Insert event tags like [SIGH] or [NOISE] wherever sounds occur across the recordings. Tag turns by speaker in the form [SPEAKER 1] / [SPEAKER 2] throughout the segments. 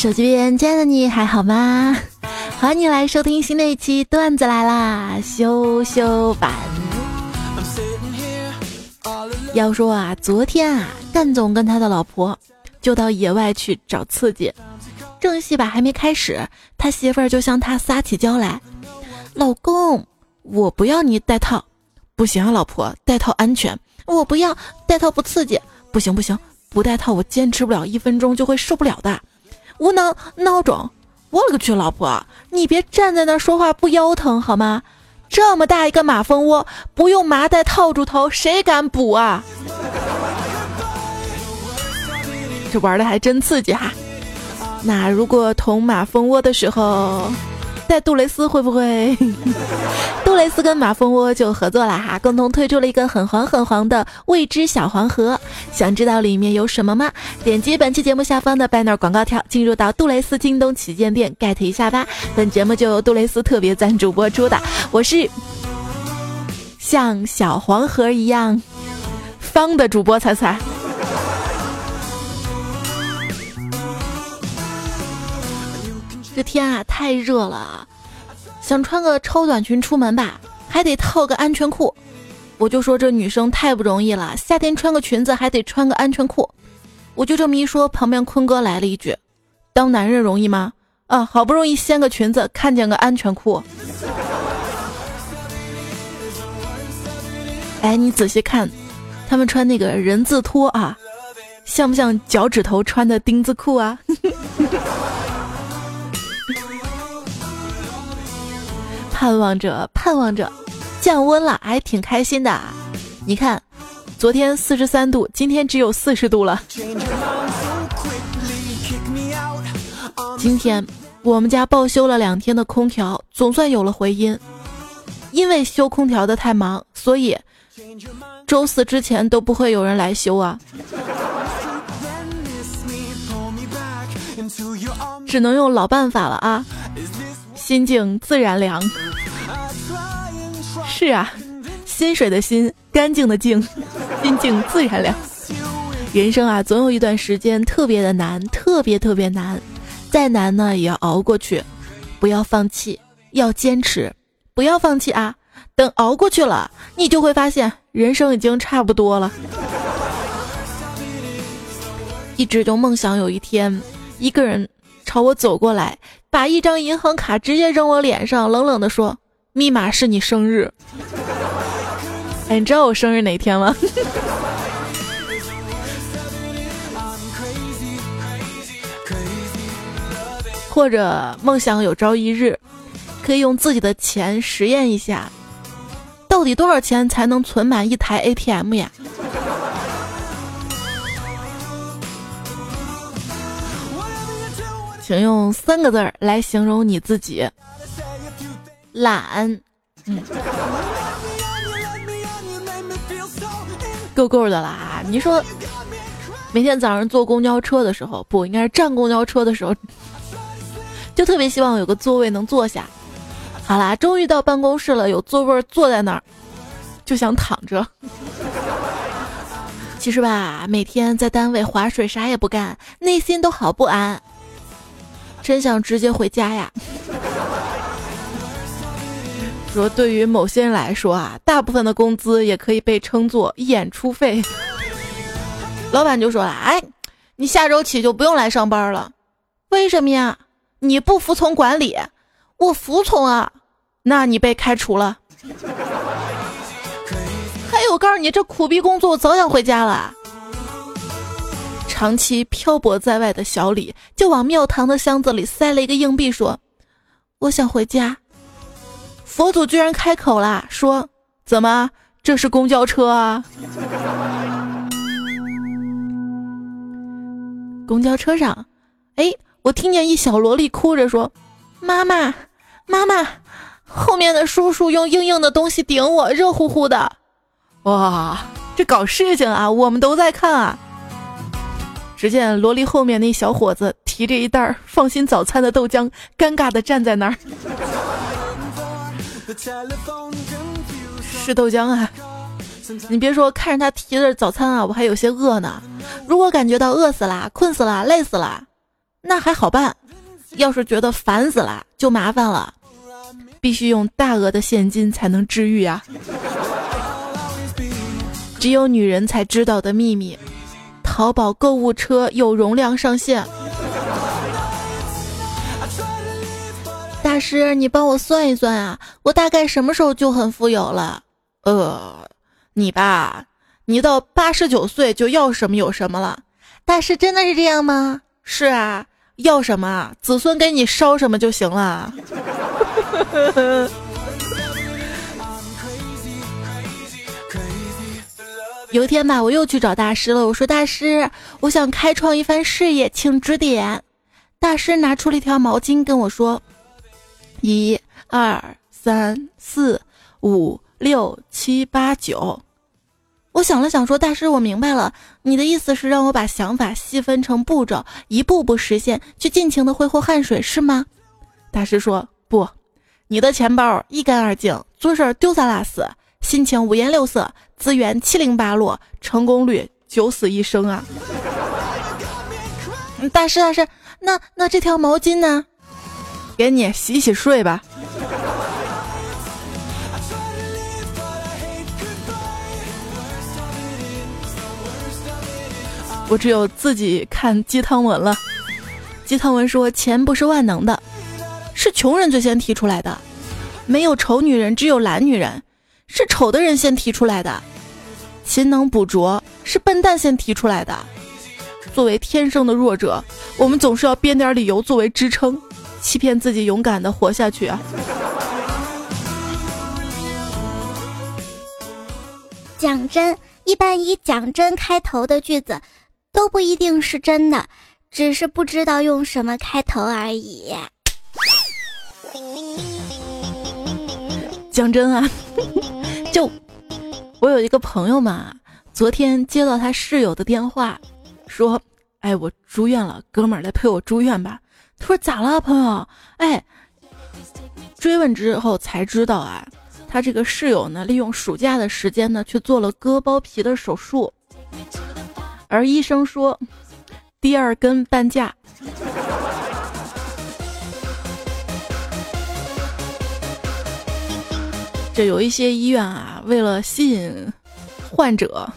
[SPEAKER 1] 手机边亲爱的你还好吗？[LAUGHS] 欢迎你来收听新的一期段子来啦，羞羞版。要说啊，昨天啊，干总跟他的老婆就到野外去找刺激，正戏吧还没开始，他媳妇儿就向他撒起娇来：“老公，我不要你戴套，不行啊，老婆戴套安全，我不要戴套不刺激，不行不行，不戴套我坚持不了一分钟就会受不了的。无能孬种，我勒个去，老婆你别站在那说话不腰疼好吗？”这么大一个马蜂窝，不用麻袋套住头，谁敢补啊？这玩的还真刺激哈！那如果捅马蜂窝的时候。在杜蕾斯会不会？[LAUGHS] 杜蕾斯跟马蜂窝就合作了哈，共同推出了一个很黄很黄的未知小黄盒。想知道里面有什么吗？点击本期节目下方的 banner 广告条，进入到杜蕾斯京东旗舰店 get 一下吧。本节目就由杜蕾斯特别赞助播出的，我是像小黄盒一样方的主播彩彩。这天啊，太热了，想穿个超短裙出门吧，还得套个安全裤。我就说这女生太不容易了，夏天穿个裙子还得穿个安全裤。我就这么一说，旁边坤哥来了一句：“当男人容易吗？啊，好不容易掀个裙子，看见个安全裤。[LAUGHS] ”哎，你仔细看，他们穿那个人字拖啊，像不像脚趾头穿的钉子裤啊？[LAUGHS] 盼望着，盼望着，降温了，还挺开心的。你看，昨天四十三度，今天只有四十度了。今天我们家报修了两天的空调，总算有了回音。因为修空调的太忙，所以周四之前都不会有人来修啊。只能用老办法了啊。心静自然凉，是啊，心水的心，干净的净，心静自然凉。人生啊，总有一段时间特别的难，特别特别难，再难呢也要熬过去，不要放弃，要坚持，不要放弃啊！等熬过去了，你就会发现人生已经差不多了。一直就梦想有一天，一个人朝我走过来。把一张银行卡直接扔我脸上，冷冷的说：“密码是你生日。”哎，你知道我生日哪天吗？[LAUGHS] 或者梦想有朝一日，可以用自己的钱实验一下，到底多少钱才能存满一台 ATM 呀？请用三个字儿来形容你自己：懒。嗯，够够的啦！你说，每天早上坐公交车的时候，不应该是站公交车的时候，就特别希望有个座位能坐下。好啦，终于到办公室了，有座位坐在那儿，就想躺着。其实吧，每天在单位划水啥也不干，内心都好不安。真想直接回家呀！说对于某些人来说啊，大部分的工资也可以被称作演出费。老板就说了：“哎，你下周起就不用来上班了。为什么呀？你不服从管理，我服从啊。那你被开除了。还有，我告诉你，这苦逼工作，我早想回家了。”长期漂泊在外的小李就往庙堂的箱子里塞了一个硬币，说：“我想回家。”佛祖居然开口了，说：“怎么？这是公交车啊？”公交车上，哎，我听见一小萝莉哭着说：“妈妈，妈妈，后面的叔叔用硬硬的东西顶我，热乎乎的。”哇，这搞事情啊！我们都在看啊。只见萝莉后面那小伙子提着一袋放心早餐的豆浆，尴尬的站在那儿。是豆浆啊！你别说，看着他提着早餐啊，我还有些饿呢。如果感觉到饿死啦、困死啦、累死啦，那还好办；要是觉得烦死了，就麻烦了，必须用大额的现金才能治愈啊！只有女人才知道的秘密：淘宝购物车有容量上限。大师，你帮我算一算啊，我大概什么时候就很富有了？呃，你吧，你到八十九岁就要什么有什么了。大师，真的是这样吗？是啊，要什么，子孙给你烧什么就行了。有一天吧，我又去找大师了。我说：“大师，我想开创一番事业，请指点。”大师拿出了一条毛巾跟我说。一二三四五六七八九，我想了想说：“大师，我明白了，你的意思是让我把想法细分成步骤，一步步实现，去尽情的挥霍汗水，是吗？”大师说：“不，你的钱包一干二净，做事丢三落四，心情五颜六色，资源七零八落，成功率九死一生啊！”大师，大师，那那这条毛巾呢？给你洗洗睡吧。我只有自己看鸡汤文了。鸡汤文说：“钱不是万能的，是穷人最先提出来的。没有丑女人，只有懒女人，是丑的人先提出来的。勤能补拙，是笨蛋先提出来的。作为天生的弱者，我们总是要编点理由作为支撑。”欺骗自己，勇敢的活下去啊！
[SPEAKER 2] 讲真，一般以讲真开头的句子，都不一定是真的，只是不知道用什么开头而已。
[SPEAKER 1] 讲真啊，就我有一个朋友嘛，昨天接到他室友的电话，说：“哎，我住院了，哥们儿来陪我住院吧。”他说咋了，朋友？哎，追问之后才知道啊，他这个室友呢，利用暑假的时间呢，去做了割包皮的手术，而医生说第二根半价。这有一些医院啊，为了吸引患者，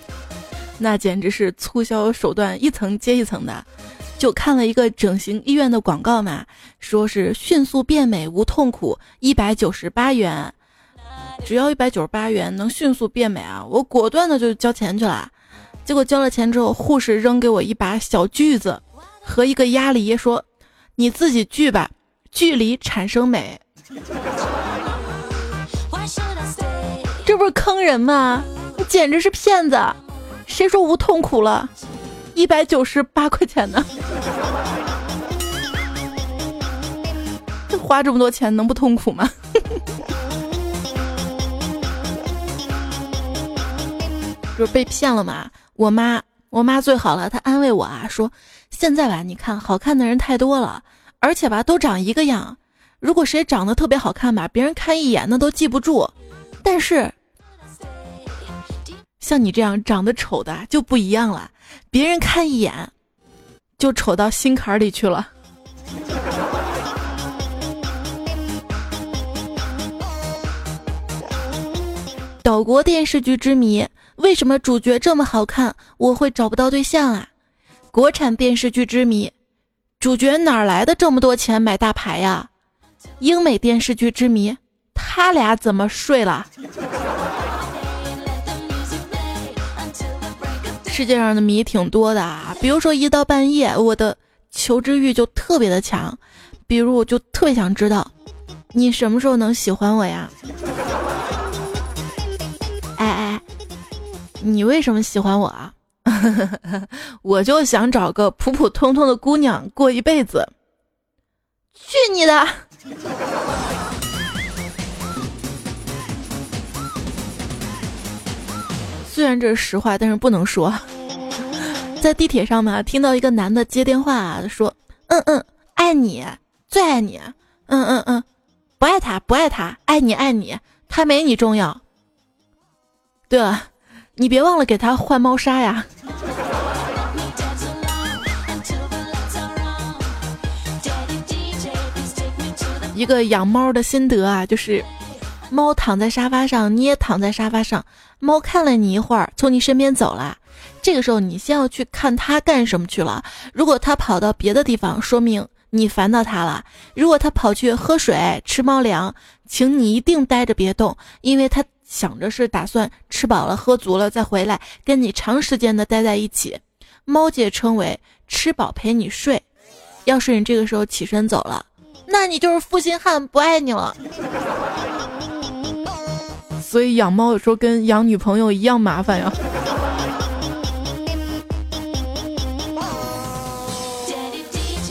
[SPEAKER 1] 那简直是促销手段一层接一层的。就看了一个整形医院的广告嘛，说是迅速变美无痛苦，一百九十八元，只要一百九十八元能迅速变美啊！我果断的就交钱去了。结果交了钱之后，护士扔给我一把小锯子和一个鸭梨，说：“你自己锯吧，距离产生美。”不是坑人吗？你简直是骗子！谁说无痛苦了？一百九十八块钱呢，这花这么多钱能不痛苦吗？[LAUGHS] 就是被骗了嘛。我妈，我妈最好了，她安慰我啊，说现在吧，你看好看的人太多了，而且吧都长一个样。如果谁长得特别好看吧，别人看一眼那都记不住。但是像你这样长得丑的就不一样了。别人看一眼，就丑到心坎里去了。岛国电视剧之谜：为什么主角这么好看，我会找不到对象啊？国产电视剧之谜：主角哪来的这么多钱买大牌呀？英美电视剧之谜：他俩怎么睡了？世界上的谜挺多的啊，比如说一到半夜，我的求知欲就特别的强，比如我就特别想知道，你什么时候能喜欢我呀？哎哎，你为什么喜欢我啊？[LAUGHS] 我就想找个普普通通的姑娘过一辈子。去你的！虽然这是实话，但是不能说。[LAUGHS] 在地铁上嘛，听到一个男的接电话啊说：“嗯嗯，爱你，最爱你。嗯嗯嗯，不爱他，不爱他，爱你爱你，他没你重要。对了，你别忘了给他换猫砂呀。”一个养猫的心得啊，就是猫躺在沙发上，你也躺在沙发上，猫看了你一会儿，从你身边走了。这个时候，你先要去看它干什么去了。如果它跑到别的地方，说明你烦到它了；如果它跑去喝水、吃猫粮，请你一定待着别动，因为它想着是打算吃饱了、喝足了再回来跟你长时间的待在一起。猫界称为吃饱陪你睡。要是你这个时候起身走了，那你就是负心汉，不爱你了。所以养猫有时候跟养女朋友一样麻烦呀。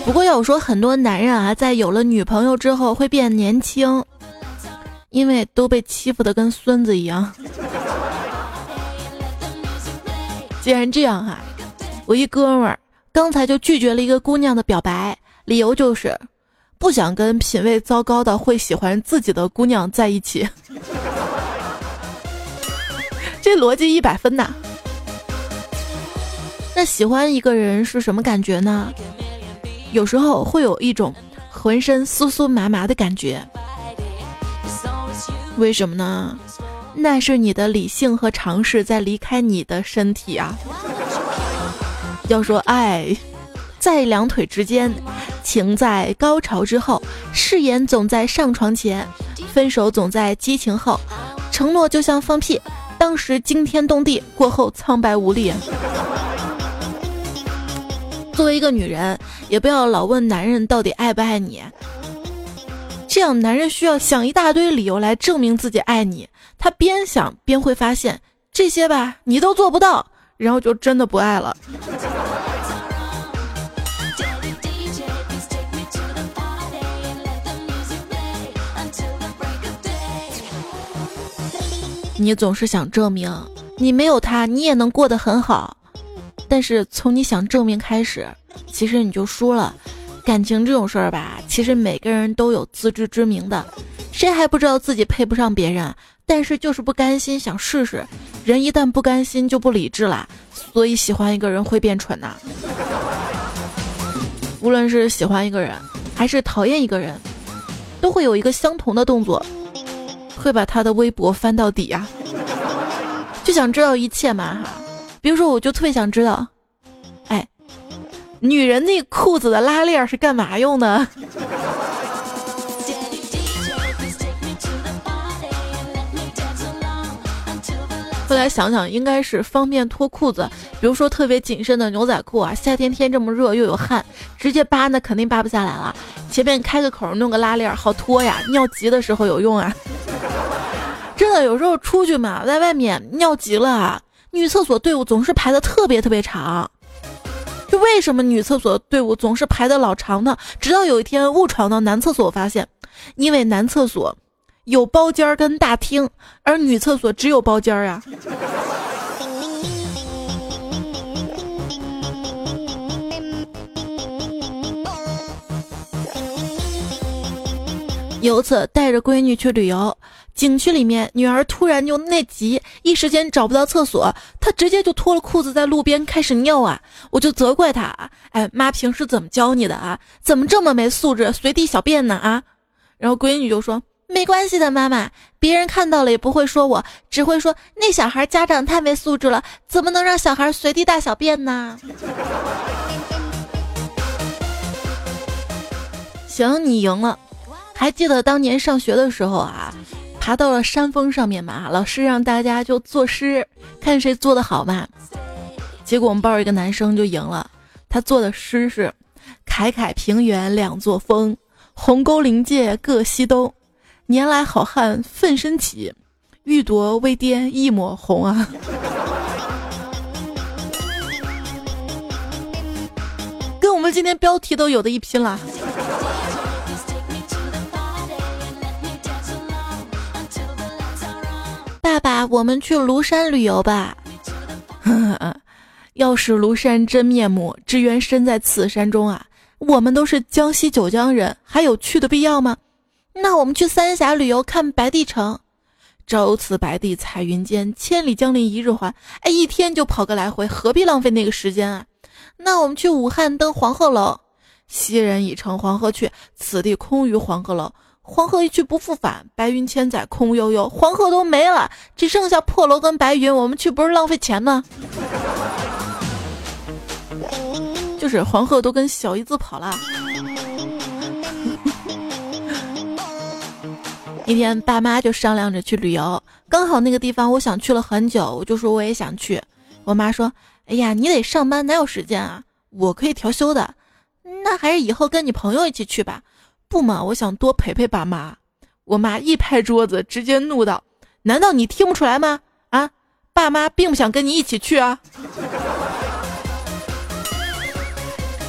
[SPEAKER 1] 不过要说很多男人啊，在有了女朋友之后会变年轻，因为都被欺负的跟孙子一样。既然这样哈，我一哥们儿刚才就拒绝了一个姑娘的表白，理由就是不想跟品味糟糕的会喜欢自己的姑娘在一起。逻辑一百分呐！那喜欢一个人是什么感觉呢？有时候会有一种浑身酥酥麻麻的感觉，为什么呢？那是你的理性和常识在离开你的身体啊。要说爱，在两腿之间，情在高潮之后，誓言总在上床前，分手总在激情后，承诺就像放屁，当时惊天动地，过后苍白无力。作为一个女人，也不要老问男人到底爱不爱你，这样男人需要想一大堆理由来证明自己爱你。他边想边会发现这些吧，你都做不到，然后就真的不爱了。你总是想证明你没有他，你也能过得很好。但是从你想证明开始，其实你就输了。感情这种事儿吧，其实每个人都有自知之明的。谁还不知道自己配不上别人？但是就是不甘心，想试试。人一旦不甘心，就不理智了。所以喜欢一个人会变蠢呐。无论是喜欢一个人，还是讨厌一个人，都会有一个相同的动作，会把他的微博翻到底呀。[LAUGHS] 就想知道一切嘛哈。比如说，我就特别想知道，哎，女人那裤子的拉链是干嘛用的？[LAUGHS] 后来想想，应该是方便脱裤子。比如说，特别紧身的牛仔裤啊，夏天天这么热又有汗，直接扒那肯定扒不下来了。前面开个口，弄个拉链，好脱呀。尿急的时候有用啊。有时候出去嘛，在外面尿急了啊。女厕所队伍总是排的特别特别长，就为什么女厕所队伍总是排的老长呢？直到有一天误闯到男厕所，发现，因为男厕所有包间儿跟大厅，而女厕所只有包间儿呀。有一次带着闺女去旅游。景区里面，女儿突然就内急，一时间找不到厕所，她直接就脱了裤子在路边开始尿啊！我就责怪她啊，哎妈，平时怎么教你的啊？怎么这么没素质，随地小便呢啊？然后闺女就说没关系的，妈妈，别人看到了也不会说我，只会说那小孩家长太没素质了，怎么能让小孩随地大小便呢？行，你赢了。还记得当年上学的时候啊？爬到了山峰上面嘛，老师让大家就作诗，看谁做的好嘛。结果我们班有一个男生就赢了，他做的诗是：凯凯平原两座峰，鸿沟灵界各西东。年来好汉奋身起，欲夺微巅一抹红啊！[LAUGHS] 跟我们今天标题都有的一拼了。爸爸，我们去庐山旅游吧。[LAUGHS] 要是庐山真面目，只缘身在此山中啊！我们都是江西九江人，还有去的必要吗？那我们去三峡旅游，看白帝城。朝辞白帝彩云间，千里江陵一日还。哎，一天就跑个来回，何必浪费那个时间啊？那我们去武汉登黄鹤楼。昔人已乘黄鹤去，此地空余黄鹤楼。黄河一去不复返，白云千载空悠悠。黄河都没了，只剩下破楼跟白云，我们去不是浪费钱吗？就是黄河都跟小姨子跑了。[LAUGHS] 一天，爸妈就商量着去旅游，刚好那个地方我想去了很久，我就说我也想去。我妈说：“哎呀，你得上班，哪有时间啊？我可以调休的，那还是以后跟你朋友一起去吧。”不嘛，我想多陪陪爸妈。我妈一拍桌子，直接怒道：“难道你听不出来吗？啊，爸妈并不想跟你一起去啊。”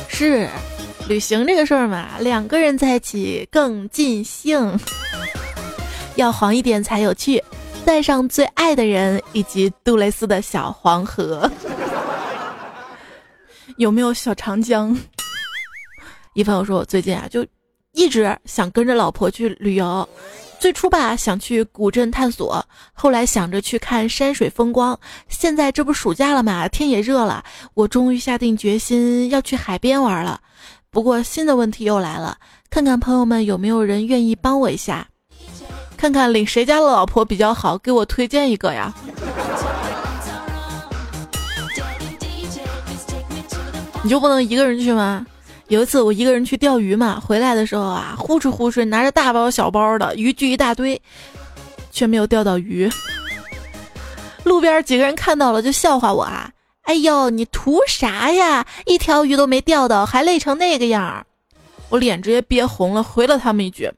[SPEAKER 1] 是，旅行这个事儿嘛，两个人在一起更尽兴。要黄一点才有趣，带上最爱的人以及杜蕾斯的小黄河。有没有小长江？[LAUGHS] 一朋友说，我最近啊就一直想跟着老婆去旅游。最初吧想去古镇探索，后来想着去看山水风光。现在这不暑假了嘛，天也热了，我终于下定决心要去海边玩了。不过新的问题又来了，看看朋友们有没有人愿意帮我一下。看看领谁家的老婆比较好，给我推荐一个呀！你就不能一个人去吗？有一次我一个人去钓鱼嘛，回来的时候啊，呼哧呼哧拿着大包小包的渔具一大堆，却没有钓到鱼。路边几个人看到了就笑话我啊！哎呦，你图啥呀？一条鱼都没钓到，还累成那个样儿！我脸直接憋红了，回了他们一句。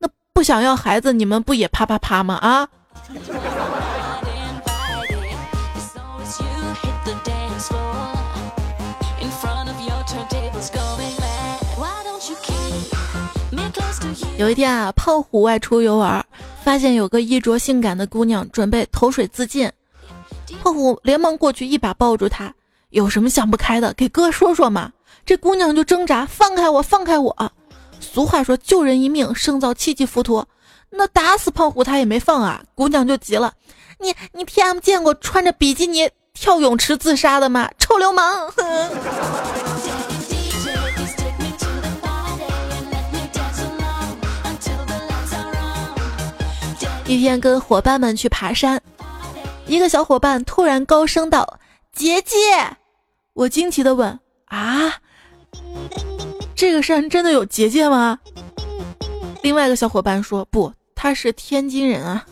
[SPEAKER 1] 那不想要孩子，你们不也啪啪啪吗？啊！有一天啊，胖虎外出游玩，发现有个衣着性感的姑娘准备投水自尽，胖虎连忙过去一把抱住她，有什么想不开的，给哥说说嘛。这姑娘就挣扎，放开我，放开我。俗话说救人一命胜造七级浮屠，那打死胖虎他也没放啊！姑娘就急了，你你 T M 见过穿着比基尼跳泳池自杀的吗？臭流氓！[LAUGHS] 一天跟伙伴们去爬山，一个小伙伴突然高声道：“姐姐！”我惊奇的问：“啊？”这个山真的有结界吗？另外一个小伙伴说不，他是天津人啊。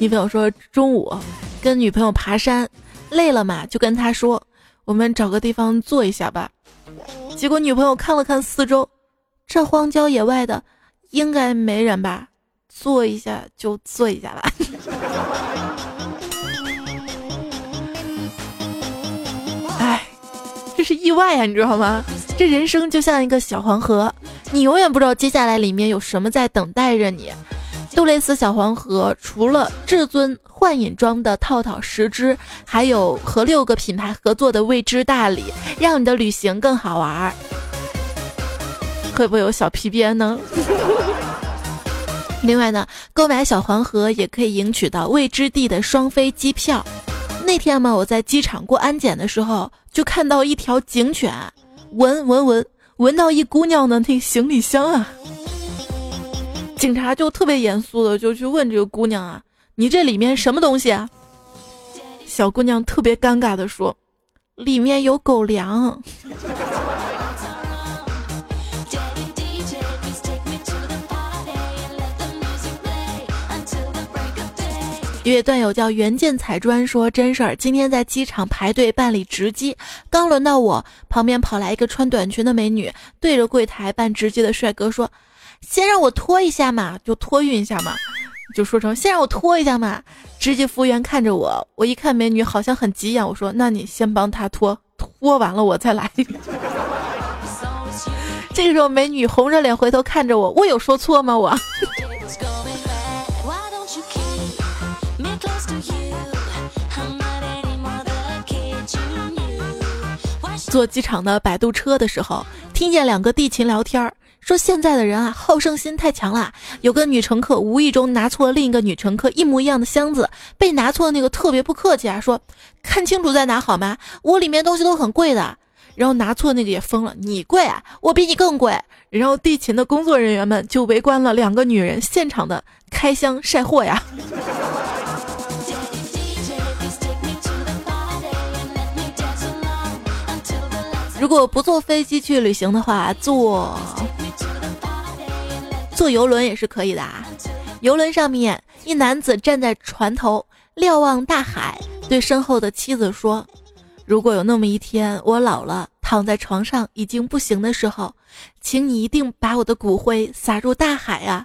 [SPEAKER 1] 女朋友说中午跟女朋友爬山累了嘛，就跟他说我们找个地方坐一下吧。结果女朋友看了看四周，这荒郊野外的。应该没人吧？坐一下就坐一下吧。[LAUGHS] 哎，这是意外呀，你知道吗？这人生就像一个小黄河，你永远不知道接下来里面有什么在等待着你。杜蕾斯小黄河除了至尊幻影装的套套十只，还有和六个品牌合作的未知大礼，让你的旅行更好玩。会不会有小皮鞭呢？[LAUGHS] 另外呢，购买小黄盒也可以赢取到未知地的双飞机票。那天嘛，我在机场过安检的时候，就看到一条警犬，闻闻闻闻到一姑娘的那行李箱啊。警察就特别严肃的就去问这个姑娘啊：“你这里面什么东西啊？”小姑娘特别尴尬的说：“里面有狗粮。”一位段友叫袁建彩砖说真事儿，今天在机场排队办理值机，刚轮到我，旁边跑来一个穿短裙的美女，对着柜台办值机的帅哥说：“先让我拖一下嘛，就托运一下嘛。”就说成“先让我拖一下嘛”。直接服务员看着我，我一看美女好像很急眼，我说：“那你先帮她拖，拖完了我再来。[LAUGHS] ”这个时候美女红着脸回头看着我，我有说错吗？我。坐机场的摆渡车的时候，听见两个地勤聊天儿。说现在的人啊，好胜心太强了。有个女乘客无意中拿错了另一个女乘客一模一样的箱子，被拿错的那个特别不客气啊，说看清楚再拿好吗？我里面东西都很贵的。然后拿错那个也疯了，你贵啊，我比你更贵。然后地勤的工作人员们就围观了两个女人现场的开箱晒货呀。如果不坐飞机去旅行的话，坐坐游轮也是可以的啊。游轮上面，一男子站在船头瞭望大海，对身后的妻子说。如果有那么一天，我老了，躺在床上已经不行的时候，请你一定把我的骨灰撒入大海啊！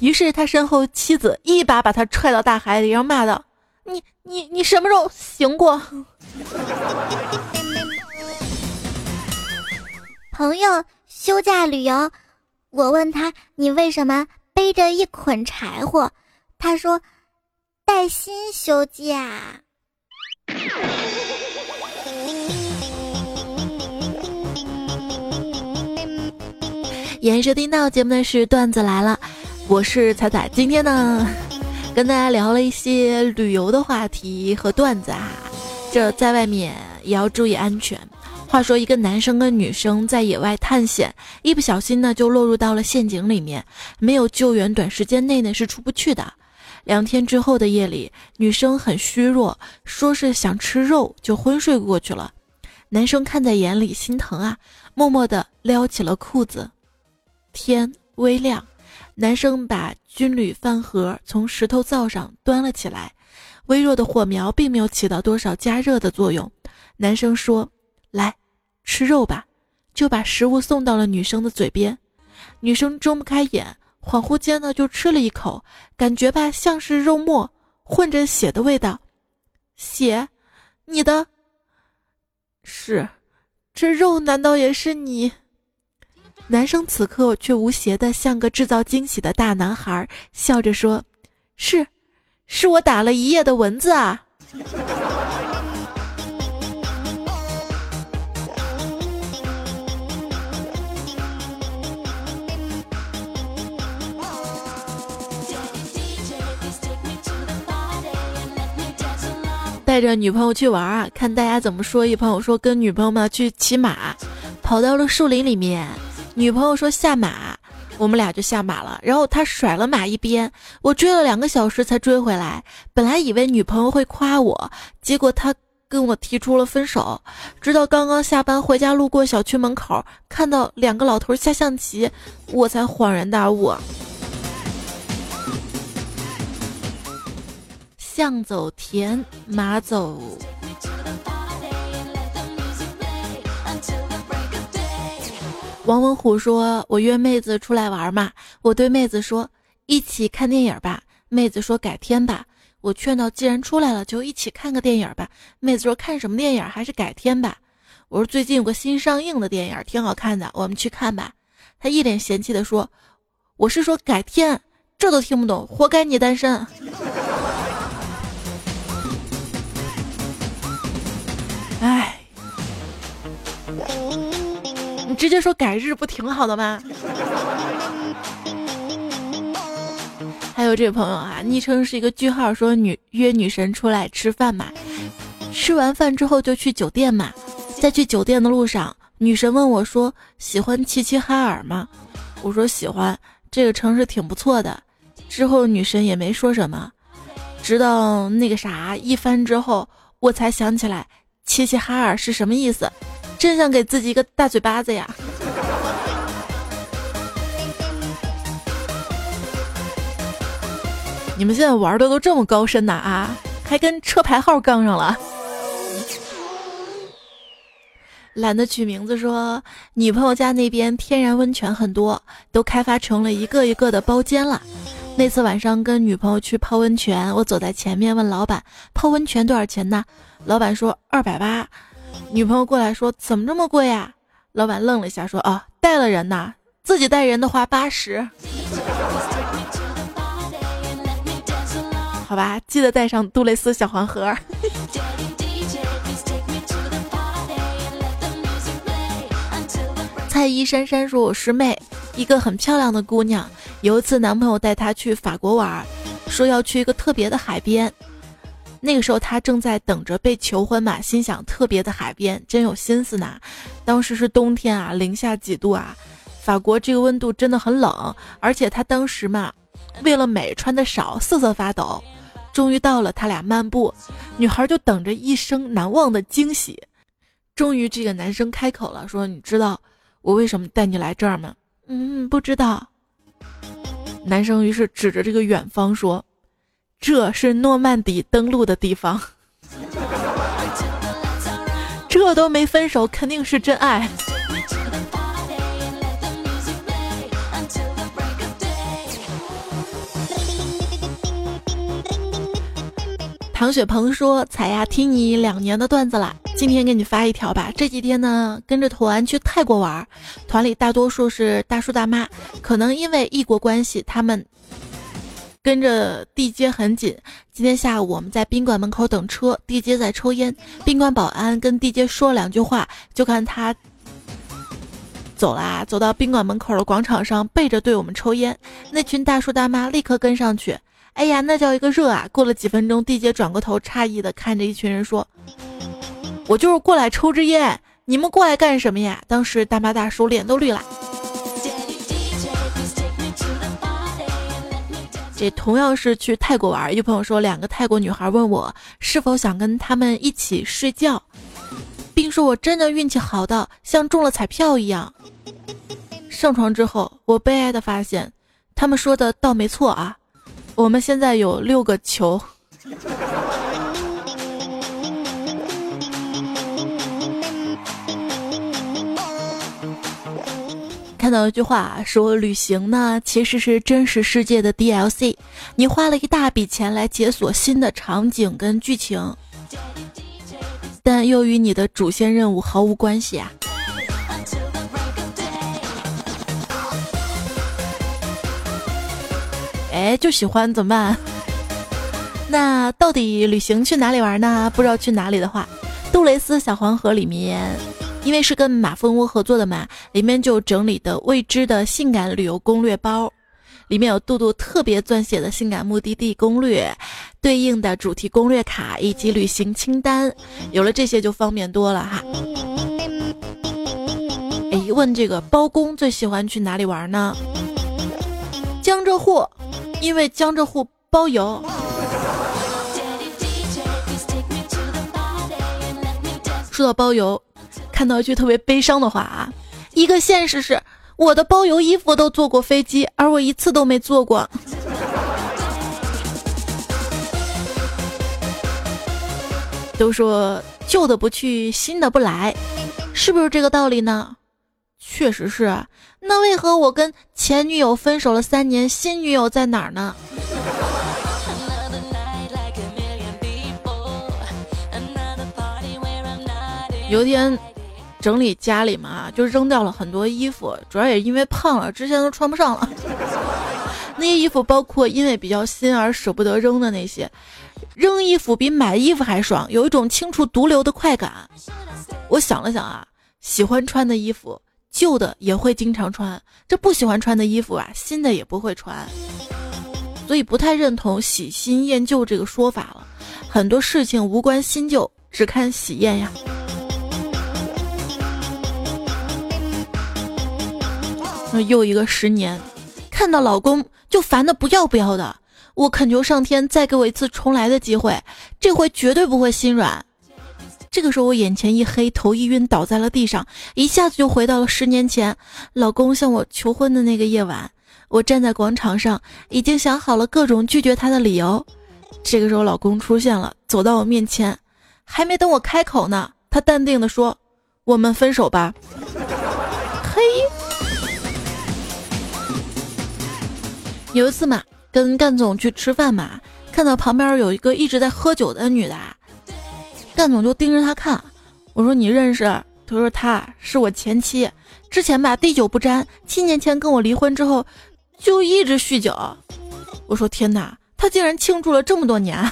[SPEAKER 1] 于是他身后妻子一把把他踹到大海里，然后骂道：“你你你什么时候行过？” [LAUGHS]
[SPEAKER 2] 朋友休假旅游，我问他：“你为什么背着一捆柴火？”他说：“带薪休假。”
[SPEAKER 1] 延收听到节目的是段子来了，我是彩彩。今天呢，跟大家聊了一些旅游的话题和段子啊。这在外面也要注意安全。话说，一个男生跟女生在野外探险，一不小心呢就落入到了陷阱里面，没有救援，短时间内呢是出不去的。两天之后的夜里，女生很虚弱，说是想吃肉，就昏睡过去了。男生看在眼里，心疼啊，默默地撩起了裤子。天微亮，男生把军旅饭盒从石头灶上端了起来，微弱的火苗并没有起到多少加热的作用。男生说：“来，吃肉吧。”就把食物送到了女生的嘴边。女生睁不开眼，恍惚间呢就吃了一口，感觉吧像是肉末混着血的味道。血？你的？是，这肉难道也是你？男生此刻却无邪的像个制造惊喜的大男孩，笑着说：“是，是我打了一夜的蚊子啊。”带着女朋友去玩啊，看大家怎么说。一朋友说跟女朋友们去骑马，跑到了树林里面。女朋友说下马，我们俩就下马了。然后他甩了马一边，我追了两个小时才追回来。本来以为女朋友会夸我，结果他跟我提出了分手。直到刚刚下班回家，路过小区门口，看到两个老头下象棋，我才恍然大悟。象走田，马走。王文虎说：“我约妹子出来玩嘛，我对妹子说一起看电影吧。妹子说改天吧。我劝道既然出来了，就一起看个电影吧。妹子说看什么电影还是改天吧。我说最近有个新上映的电影挺好看的，我们去看吧。她一脸嫌弃的说：我是说改天，这都听不懂，活该你单身。直接说改日不挺好的吗？还有这位朋友啊，昵称是一个句号，说女约女神出来吃饭嘛，吃完饭之后就去酒店嘛，在去酒店的路上，女神问我说喜欢齐齐哈尔吗？我说喜欢，这个城市挺不错的。之后女神也没说什么，直到那个啥一番之后，我才想起来齐齐哈尔是什么意思。真想给自己一个大嘴巴子呀！你们现在玩的都这么高深呐啊，还跟车牌号杠上了。懒得取名字，说女朋友家那边天然温泉很多，都开发成了一个一个的包间了。那次晚上跟女朋友去泡温泉，我走在前面问老板泡温泉多少钱呢？老板说二百八。女朋友过来说：“怎么这么贵呀？”老板愣了一下，说：“哦，带了人呐，自己带人的话八十。”好吧，记得带上杜蕾斯小黄盒。[LAUGHS] 蔡依珊珊说：“我师妹，一个很漂亮的姑娘。有一次男朋友带她去法国玩，说要去一个特别的海边。那个时候他正在等着被求婚嘛，心想特别的海边真有心思呢。当时是冬天啊，零下几度啊，法国这个温度真的很冷。而且他当时嘛，为了美穿的少，瑟瑟发抖。终于到了，他俩漫步，女孩就等着一生难忘的惊喜。终于这个男生开口了，说：“你知道。”我为什么带你来这儿吗？嗯，不知道。男生于是指着这个远方说：“这是诺曼底登陆的地方。[LAUGHS] 这都没分手，肯定是真爱。”唐雪鹏说：“彩呀，听你两年的段子了，今天给你发一条吧。这几天呢，跟着团去泰国玩，团里大多数是大叔大妈，可能因为异国关系，他们跟着地接很紧。今天下午我们在宾馆门口等车，地接在抽烟，宾馆保安跟地接说两句话，就看他走啦，走到宾馆门口的广场上，背着对我们抽烟。那群大叔大妈立刻跟上去。”哎呀，那叫一个热啊！过了几分钟，地姐转过头，诧异的看着一群人说：“我就是过来抽支烟，你们过来干什么呀？”当时大妈大叔脸都绿了。这同样是去泰国玩，一朋友说，两个泰国女孩问我是否想跟他们一起睡觉，并说我真的运气好到像中了彩票一样。上床之后，我悲哀的发现，他们说的倒没错啊。我们现在有六个球。看到一句话说，旅行呢其实是真实世界的 DLC，你花了一大笔钱来解锁新的场景跟剧情，但又与你的主线任务毫无关系啊。哎，就喜欢怎么办？那到底旅行去哪里玩呢？不知道去哪里的话，杜蕾斯小黄盒里面，因为是跟马蜂窝合作的嘛，里面就整理的未知的性感旅游攻略包，里面有杜杜特别撰写的性感目的地攻略，对应的主题攻略卡以及旅行清单，有了这些就方便多了哈。哎，问这个包公最喜欢去哪里玩呢？江浙沪。因为江浙沪包邮。说到包邮，看到一句特别悲伤的话啊，一个现实是我的包邮衣服都坐过飞机，而我一次都没坐过。[LAUGHS] 都说旧的不去，新的不来，是不是这个道理呢？确实是。那为何我跟前女友分手了三年，新女友在哪儿呢？有一天整理家里嘛，就扔掉了很多衣服，主要也因为胖了，之前都穿不上了。[LAUGHS] 那些衣服包括因为比较新而舍不得扔的那些，扔衣服比买衣服还爽，有一种清除毒瘤的快感。我想了想啊，喜欢穿的衣服。旧的也会经常穿，这不喜欢穿的衣服啊，新的也不会穿，所以不太认同喜新厌旧这个说法了。很多事情无关新旧，只看喜厌呀。又一个十年，看到老公就烦的不要不要的，我恳求上天再给我一次重来的机会，这回绝对不会心软。这个时候我眼前一黑，头一晕，倒在了地上，一下子就回到了十年前，老公向我求婚的那个夜晚。我站在广场上，已经想好了各种拒绝他的理由。这个时候，老公出现了，走到我面前，还没等我开口呢，他淡定地说：“我们分手吧。”有一次嘛，跟干总去吃饭嘛，看到旁边有一个一直在喝酒的女的。干总就盯着他看，我说你认识？他说她是我前妻，之前吧滴酒不沾，七年前跟我离婚之后，就一直酗酒。我说天哪，他竟然庆祝了这么多年。[LAUGHS]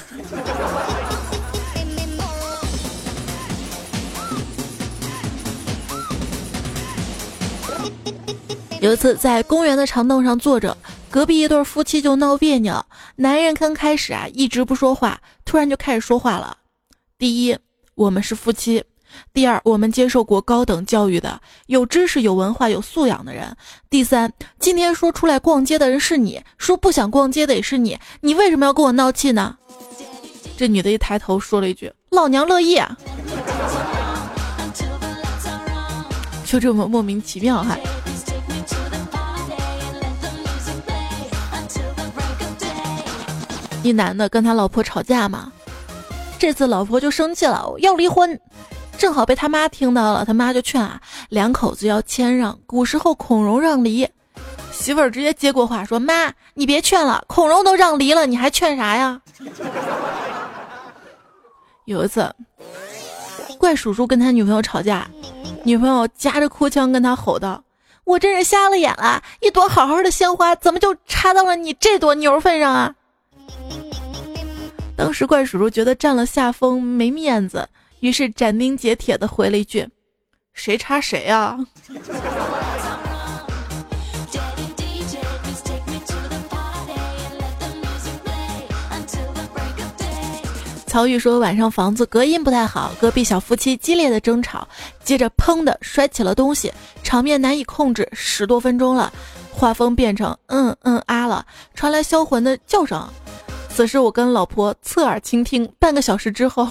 [SPEAKER 1] 有一次在公园的长凳上坐着，隔壁一对夫妻就闹别扭。男人刚开始啊一直不说话，突然就开始说话了。第一，我们是夫妻；第二，我们接受过高等教育的、有知识、有文化、有素养的人；第三，今天说出来逛街的人是你，说不想逛街的也是你，你为什么要跟我闹气呢？这女的一抬头说了一句：“老娘乐意。”啊。”就这么莫名其妙哈。一男的跟他老婆吵架嘛，这次老婆就生气了，要离婚，正好被他妈听到了，他妈就劝啊，两口子要谦让，古时候孔融让梨，媳妇儿直接接过话说，妈你别劝了，孔融都让梨了，你还劝啥呀？[LAUGHS] 有一次，怪叔叔跟他女朋友吵架。女朋友夹着哭腔跟他吼道：“我真是瞎了眼了！一朵好好的鲜花，怎么就插到了你这朵牛粪上啊？”当时怪叔叔觉得占了下风，没面子，于是斩钉截铁的回了一句：“谁插谁啊？” [LAUGHS] 曹玉说：“晚上房子隔音不太好，隔壁小夫妻激烈的争吵，接着砰的摔起了东西，场面难以控制。十多分钟了，画风变成嗯嗯啊了，传来销魂的叫声。此时我跟老婆侧耳倾听，半个小时之后，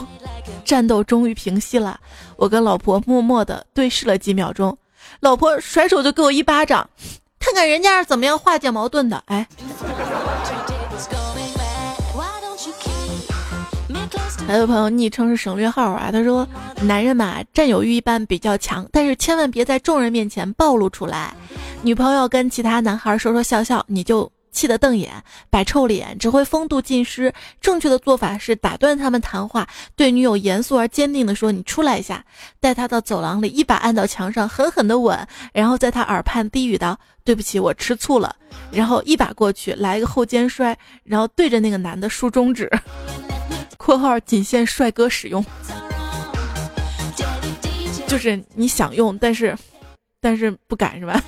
[SPEAKER 1] 战斗终于平息了。我跟老婆默默的对视了几秒钟，老婆甩手就给我一巴掌，看看人家是怎么样化解矛盾的。哎。”还有朋友昵称是省略号啊，他说：“男人嘛，占有欲一般比较强，但是千万别在众人面前暴露出来。女朋友跟其他男孩说说笑笑，你就气得瞪眼、摆臭脸，只会风度尽失。正确的做法是打断他们谈话，对女友严肃而坚定地说：‘你出来一下。’带她到走廊里，一把按到墙上，狠狠地吻，然后在她耳畔低语道：‘对不起，我吃醋了。’然后一把过去，来一个后肩摔，然后对着那个男的竖中指。”括号仅限帅哥使用，就是你想用，但是，但是不敢是吧？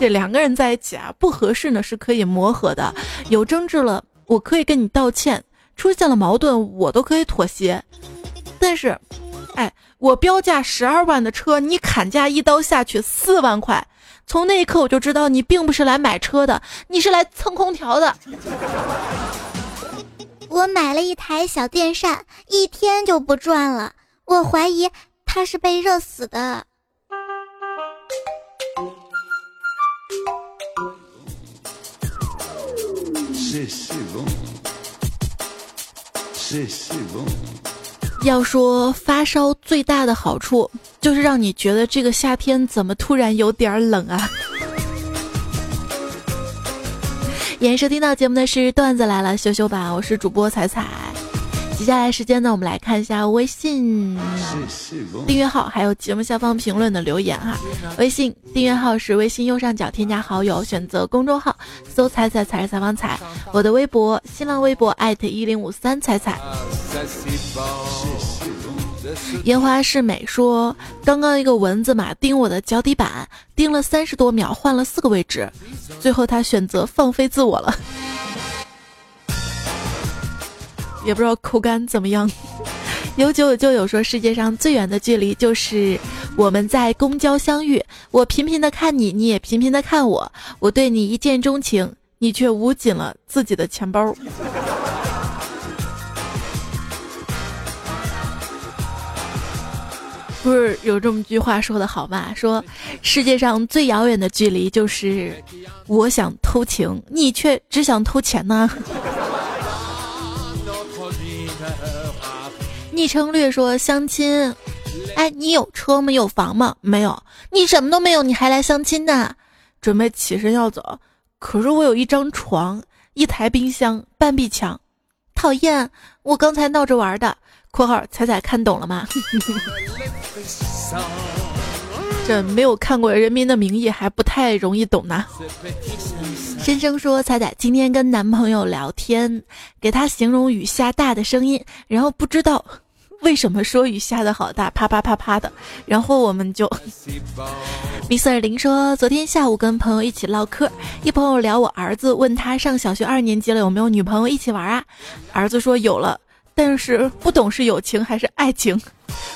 [SPEAKER 1] 这两个人在一起啊，不合适呢是可以磨合的，有争执了我可以跟你道歉，出现了矛盾我都可以妥协。但是，哎，我标价十二万的车，你砍价一刀下去四万块，从那一刻我就知道你并不是来买车的，你是来蹭空调的。[LAUGHS]
[SPEAKER 2] 我买了一台小电扇，一天就不转了。我怀疑它是被热死的。
[SPEAKER 1] 要说发烧最大的好处，就是让你觉得这个夏天怎么突然有点冷啊。演收听到节目的是段子来了羞羞版，我是主播彩彩。接下来时间呢，我们来看一下微信订阅号，还有节目下方评论的留言哈。微信订阅号是微信右上角添加好友，选择公众号，搜“彩彩彩是采访彩”。我的微博，新浪微博艾特一零五三彩彩。烟花是美说，刚刚一个蚊子嘛叮我的脚底板，叮了三十多秒，换了四个位置，最后他选择放飞自我了，也不知道口感怎么样。有酒就有说，世界上最远的距离就是我们在公交相遇，我频频的看你，你也频频的看我，我对你一见钟情，你却捂紧了自己的钱包。[LAUGHS] 不是有这么句话说的好吗？说世界上最遥远的距离就是我想偷情，你却只想偷钱呢。昵称略说相亲，哎，你有车吗？有房吗？没有。你什么都没有，你还来相亲呢？准备起身要走，可是我有一张床，一台冰箱，半壁墙。讨厌，我刚才闹着玩的。括号彩彩看懂了吗？[LAUGHS] 这没有看过《人民的名义》还不太容易懂呢。先生说：“彩彩今天跟男朋友聊天，给他形容雨下大的声音，然后不知道为什么说雨下的好大，啪啪啪啪的？然后我们就，[LAUGHS] Mr 林说，昨天下午跟朋友一起唠嗑，一朋友聊我儿子，问他上小学二年级了有没有女朋友一起玩啊？儿子说有了，但是不懂是友情还是爱情，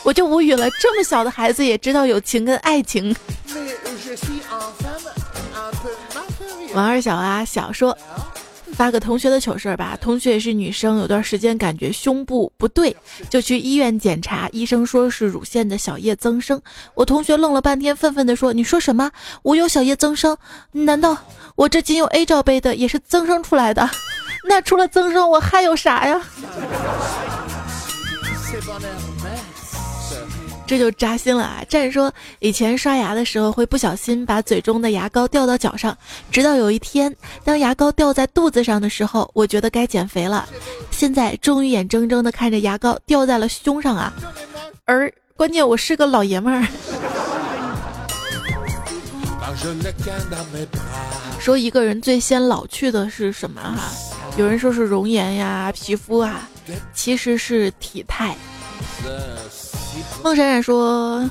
[SPEAKER 1] 我就无语了。这么小的孩子也知道友情跟爱情。王二小啊，小说。发个同学的糗事儿吧，同学也是女生，有段时间感觉胸部不对，就去医院检查，医生说是乳腺的小叶增生。我同学愣了半天，愤愤地说：“你说什么？我有小叶增生？难道我这仅有 A 罩杯的也是增生出来的？[LAUGHS] 那除了增生，我还有啥呀？”这就扎心了啊！战说以前刷牙的时候会不小心把嘴中的牙膏掉到脚上，直到有一天，当牙膏掉在肚子上的时候，我觉得该减肥了。现在终于眼睁睁地看着牙膏掉在了胸上啊！而关键我是个老爷们儿。说一个人最先老去的是什么哈？有人说是容颜呀、皮肤啊，其实是体态。孟闪闪说：“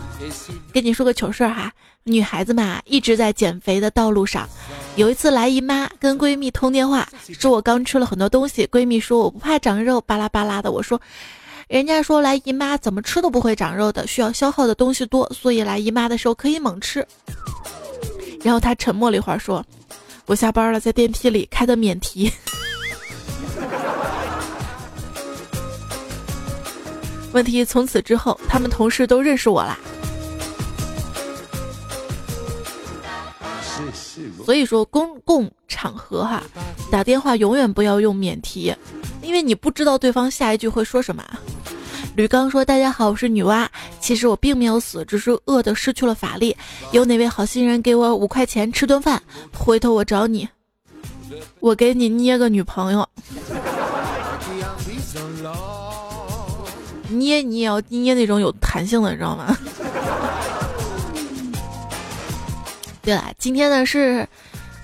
[SPEAKER 1] 跟你说个糗事儿哈，女孩子嘛一直在减肥的道路上。有一次来姨妈，跟闺蜜通电话，说我刚吃了很多东西。闺蜜说我不怕长肉，巴拉巴拉的。我说，人家说来姨妈怎么吃都不会长肉的，需要消耗的东西多，所以来姨妈的时候可以猛吃。然后她沉默了一会儿，说：我下班了，在电梯里开的免提。”问题从此之后，他们同事都认识我啦。所以说，公共场合哈，打电话永远不要用免提，因为你不知道对方下一句会说什么。吕刚说：“大家好，我是女娲，其实我并没有死，只是饿的失去了法力。有哪位好心人给我五块钱吃顿饭？回头我找你，我给你捏个女朋友。”捏你也要捏那种有弹性的，你知道吗？[LAUGHS] 对了，今天呢是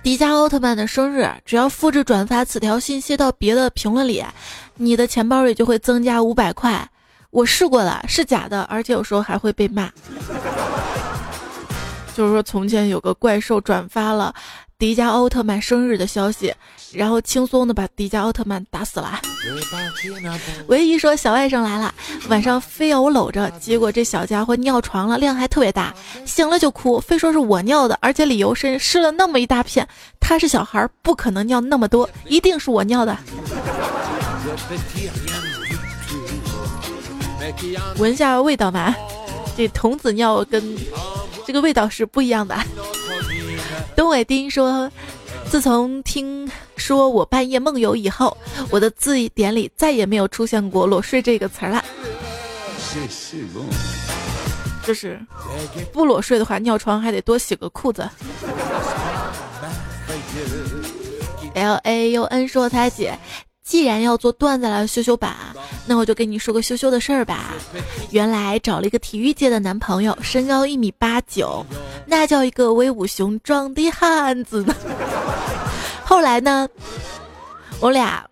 [SPEAKER 1] 迪迦奥特曼的生日，只要复制转发此条信息到别的评论里，你的钱包里就会增加五百块。我试过了，是假的，而且有时候还会被骂。就是说，从前有个怪兽转发了。迪迦奥特曼生日的消息，然后轻松的把迪迦奥特曼打死了。唯一说小外甥来了，晚上非要我搂着，结果这小家伙尿床了，量还特别大，醒了就哭，非说是我尿的，而且理由是湿了那么一大片，他是小孩，不可能尿那么多，一定是我尿的。闻下味道嘛，这童子尿跟这个味道是不一样的。东伟丁说：“自从听说我半夜梦游以后，我的字典里再也没有出现过‘裸睡’这个词儿了。就是不裸睡的话，尿床还得多洗个裤子。” L A U N 说：“他姐。”既然要做段子来羞羞吧，那我就跟你说个羞羞的事儿吧。原来找了一个体育界的男朋友，身高一米八九，那叫一个威武雄壮的汉子呢。[LAUGHS] 后来呢，我俩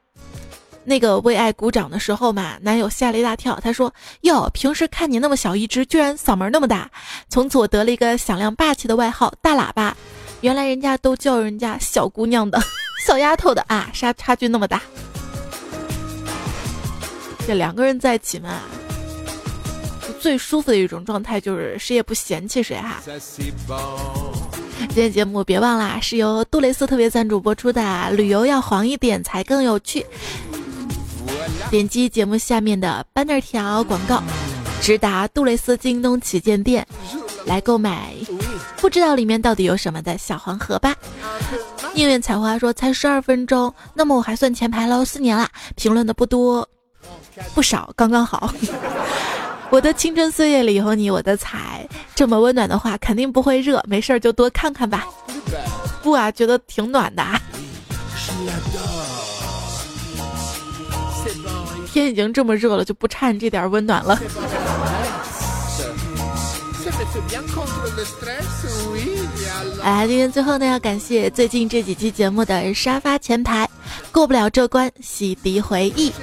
[SPEAKER 1] 那个为爱鼓掌的时候嘛，男友吓了一大跳，他说：“哟，平时看你那么小一只，居然嗓门那么大。”从此我得了一个响亮霸气的外号——大喇叭。原来人家都叫人家小姑娘的，小丫头的啊，差差距那么大。这两个人在一起嘛，最舒服的一种状态就是谁也不嫌弃谁哈。今天节目别忘啦，是由杜蕾斯特别赞助播出的，旅游要黄一点才更有趣。点击节目下面的 banner 条广告，直达杜蕾斯京东旗舰店来购买，不知道里面到底有什么的小黄盒吧。宁愿采花说才十二分钟，那么我还算前排了四年啦。评论的不多。不少，刚刚好。[LAUGHS] 我的青春岁月里有你，我的彩。这么温暖的话，肯定不会热。没事儿就多看看吧。不啊，觉得挺暖的。天已经这么热了，就不差你这点温暖了。来，今天最后呢，要感谢最近这几期节目的沙发前排，过不了这关，洗涤回忆。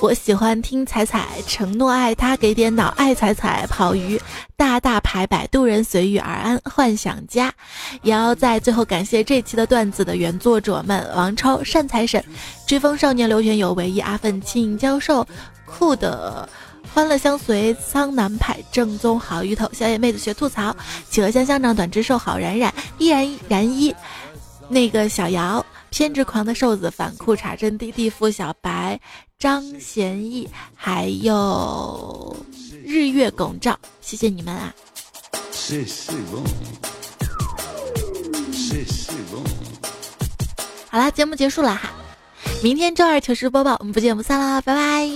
[SPEAKER 1] 我喜欢听彩彩承诺爱他给点脑，爱彩彩跑鱼大大牌摆渡人随遇而安幻想家，也要在最后感谢这期的段子的原作者们：王超、善财神、追风少年、刘全友、唯一阿奋、庆教授、酷的。欢乐相随，苍南派正宗好芋头，小野妹子学吐槽，企鹅香香长短之瘦好冉冉，依然然一，那个小姚，偏执狂的瘦子，反裤衩真地地富小白，张贤义，还有日月拱照，谢谢你们啊！谢谢谢谢好啦，节目结束了哈，明天周二糗事播报，我们不见不散啦，拜拜。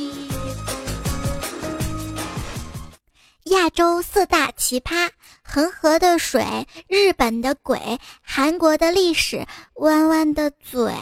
[SPEAKER 2] 亚洲四大奇葩：恒河的水、日本的鬼、韩国的历史、弯弯的嘴。